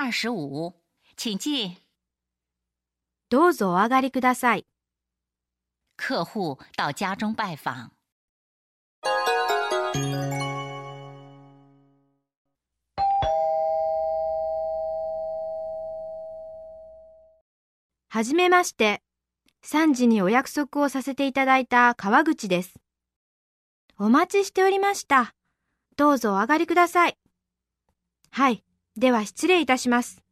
二十五，请进。どうぞお上がりください。客户到家中拜访。はじめまして。3時にお約束をさせていただいた川口です。お待ちしておりました。どうぞお上がりください。はい。では失礼いたします。